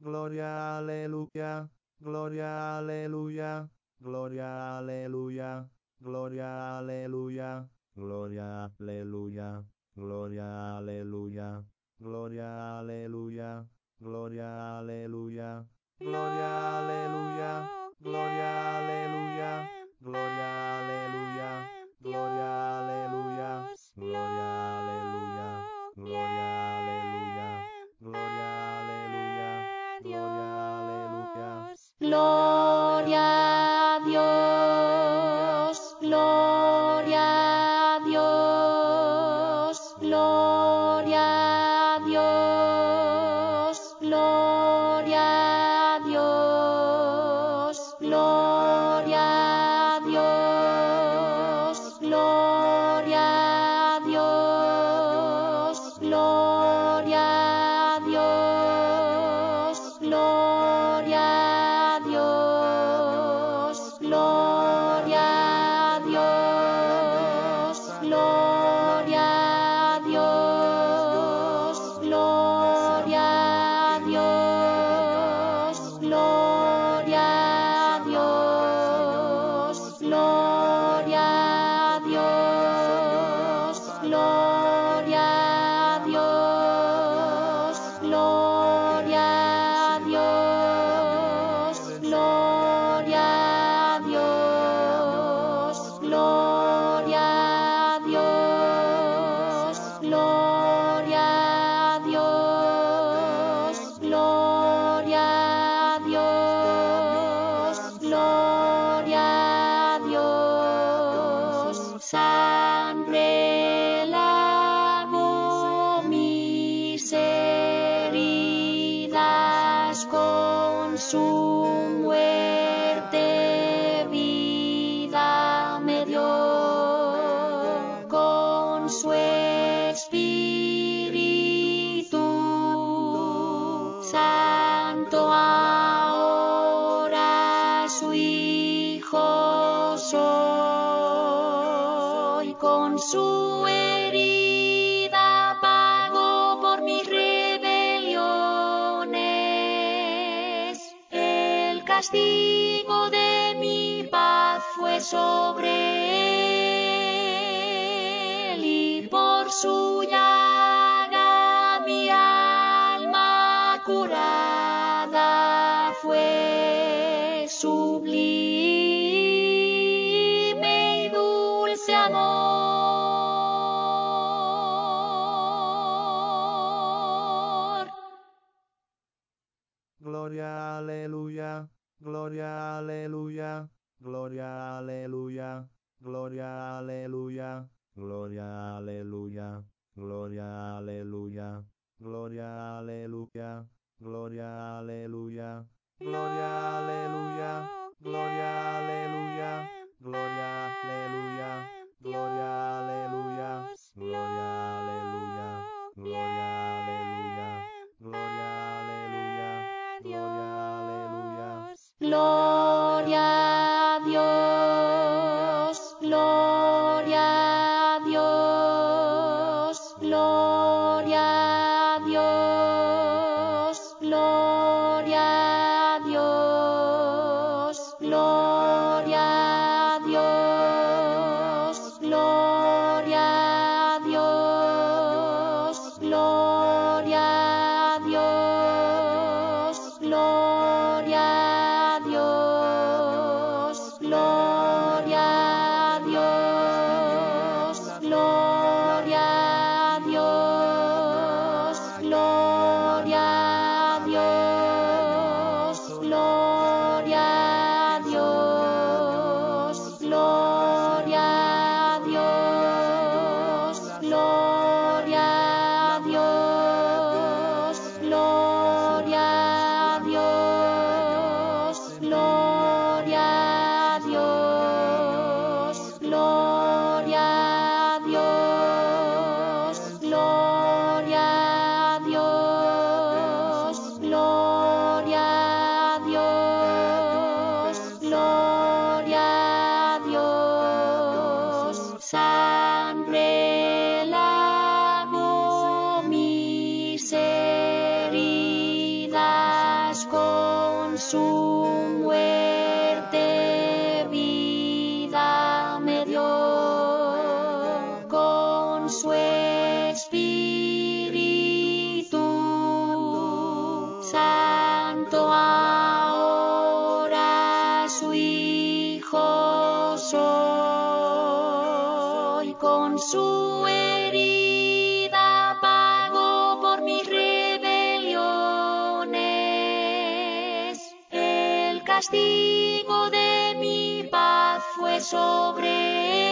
Gloria, aleluya, gloria, aleluya, gloria, aleluya, gloria, aleluya, gloria, aleluya, gloria, aleluya, gloria, aleluya, gloria, aleluya, gloria. no castigo de mi paz fue sobre él y por suya aleluya, gloria, aleluya, gloria, aleluya, gloria, aleluya, gloria, aleluya, gloria, aleluya, gloria, aleluya, gloria, aleluya, gloria, aleluya, gloria, aleluya, gloria, aleluya, gloria, aleluya, gloria, aleluya, gloria, aleluya, gloria. no su herida pagó por mis rebeliones. El castigo de mi paz fue sobre él.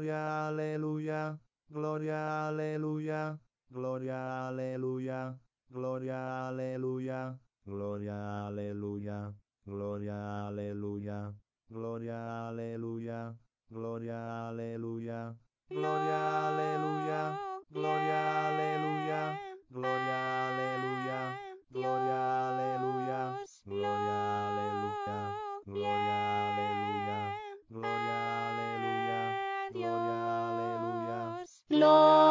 Gloria, aleluya, gloria, aleluya, gloria, aleluya, gloria, aleluya, gloria, aleluya, gloria, aleluya, gloria, aleluya, gloria, aleluya, gloria, aleluya, gloria, aleluya, gloria, aleluya, gloria, aleluya, gloria, Lord.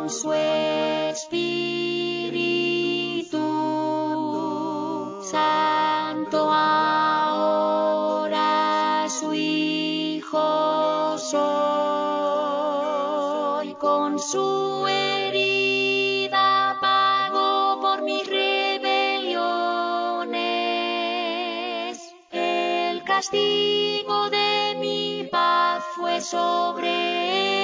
Con su espíritu santo ahora su hijo soy. Con su herida pagó por mis rebeliones. El castigo de mi paz fue sobre